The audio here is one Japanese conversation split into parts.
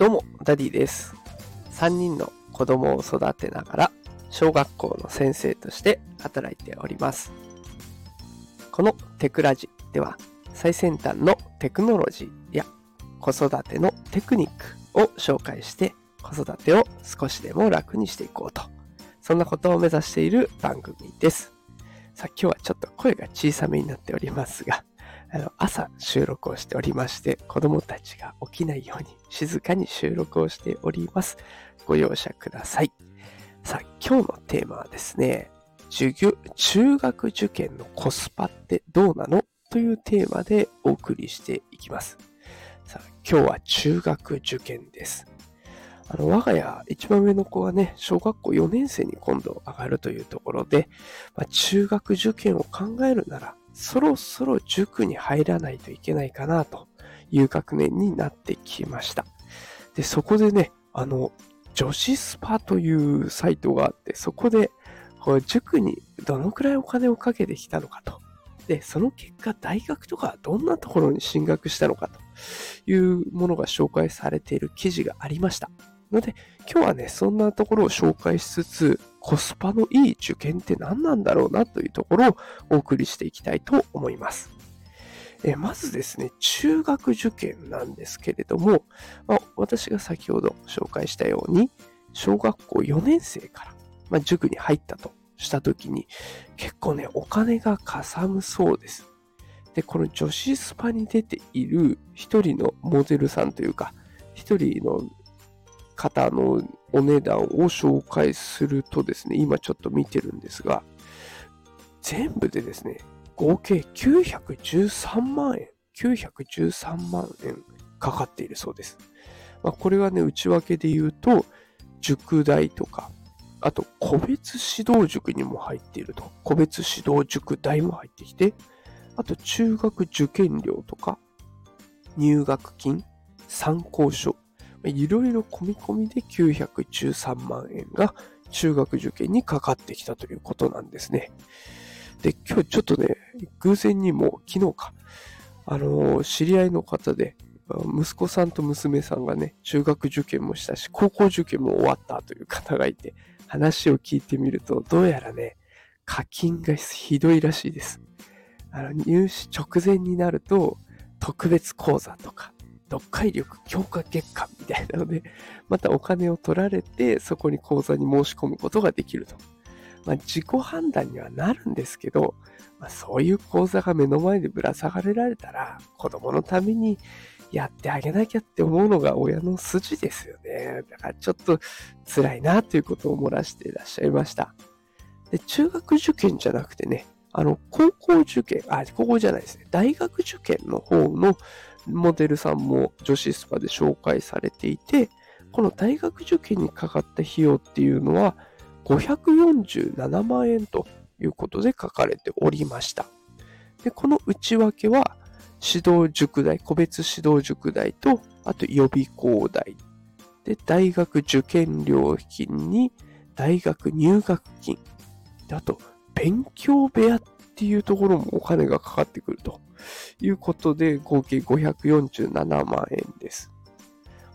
どうも、ダディです。3人の子供を育てながら、小学校の先生として働いております。このテクラジでは、最先端のテクノロジーや子育てのテクニックを紹介して、子育てを少しでも楽にしていこうと。そんなことを目指している番組です。さあ、今日はちょっと声が小さめになっておりますが、あの朝収録をしておりまして、子供たちが起きないように静かに収録をしております。ご容赦ください。さあ、今日のテーマはですね、授業中学受験のコスパってどうなのというテーマでお送りしていきます。さあ、今日は中学受験です。あの、我が家一番上の子はね、小学校4年生に今度上がるというところで、まあ、中学受験を考えるなら、そろそろ塾に入らないといけないかなという学年になってきました。で、そこでね、あの、女子スパというサイトがあって、そこで、塾にどのくらいお金をかけてきたのかと。で、その結果、大学とかどんなところに進学したのかというものが紹介されている記事がありました。ので、今日はね、そんなところを紹介しつつ、コスパのいい受験って何なんだろうなというところをお送りしていきたいと思います。えまずですね、中学受験なんですけれども、まあ、私が先ほど紹介したように、小学校4年生から、まあ、塾に入ったとしたときに、結構ね、お金がかさむそうです。で、この女子スパに出ている一人のモデルさんというか、一人の方のお値段を紹介するとですね、今ちょっと見てるんですが、全部でですね、合計913万円、913万円かかっているそうです。まあ、これはね、内訳で言うと、塾代とか、あと個別指導塾にも入っていると。個別指導塾代も入ってきて、あと中学受験料とか、入学金、参考書、いろいろ込み込みで913万円が中学受験にかかってきたということなんですね。で、今日ちょっとね、偶然にも昨日か、あの知り合いの方で、息子さんと娘さんがね、中学受験もしたし、高校受験も終わったという方がいて、話を聞いてみると、どうやらね、課金がひどいらしいです。あの入試直前になると、特別講座とか、読解力強化月間みたいなので、またお金を取られて、そこに講座に申し込むことができると。まあ、自己判断にはなるんですけど、まあ、そういう講座が目の前でぶら下がれられたら、子供のためにやってあげなきゃって思うのが親の筋ですよね。だからちょっと辛いなということを漏らしていらっしゃいました。で、中学受験じゃなくてね、あの、高校受験、あ、高校じゃないですね。大学受験の方のモデルさんも女子スパで紹介されていて、この大学受験にかかった費用っていうのは547万円ということで書かれておりました。で、この内訳は指導塾代、個別指導塾代と、あと予備校代。で、大学受験料金に大学入学金。あと、勉強部屋っていうところもお金がかかってくるということで、合計547万円です。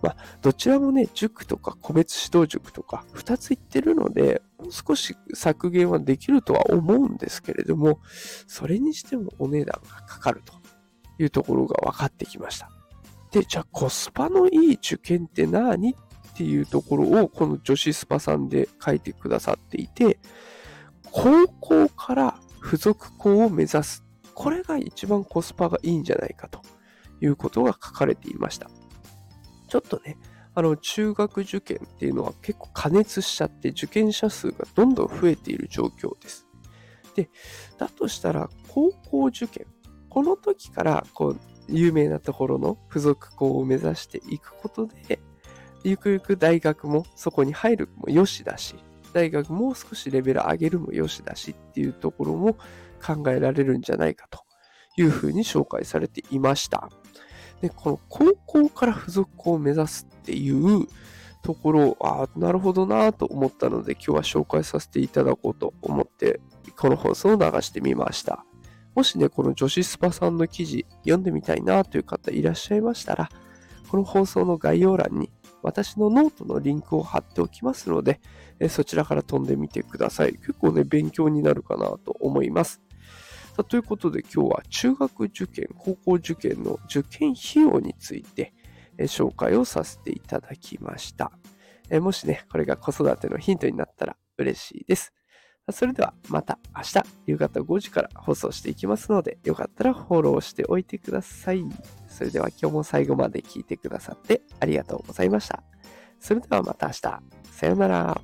まあ、どちらもね、塾とか個別指導塾とか2つ行ってるので、もう少し削減はできるとは思うんですけれども、それにしてもお値段がかかるというところが分かってきました。で、じゃあコスパのいい受験って何っていうところをこの女子スパさんで書いてくださっていて、高校から付属校を目指す。これが一番コスパがいいんじゃないかということが書かれていました。ちょっとね、あの、中学受験っていうのは結構過熱しちゃって受験者数がどんどん増えている状況です。で、だとしたら高校受験、この時からこう、有名なところの付属校を目指していくことで、ゆくゆく大学もそこに入るもよしだし、大学もう少しレベル上げるもよしだしっていうところも考えられるんじゃないかというふうに紹介されていました。で、この高校から付属校を目指すっていうところ、ああ、なるほどなと思ったので今日は紹介させていただこうと思って、この放送を流してみました。もしね、この女子スパさんの記事読んでみたいなという方いらっしゃいましたら、この放送の概要欄に私のノートのリンクを貼っておきますので、えそちらから飛んでみてください。結構ね、勉強になるかなと思います。さということで今日は中学受験、高校受験の受験費用について、え紹介をさせていただきました。えもしね、これが子育てのヒントになったら嬉しいです。それではまた明日夕方5時から放送していきますので、よかったらフォローしておいてください。それでは今日も最後まで聞いてくださってありがとうございました。それではまた明日。さようなら。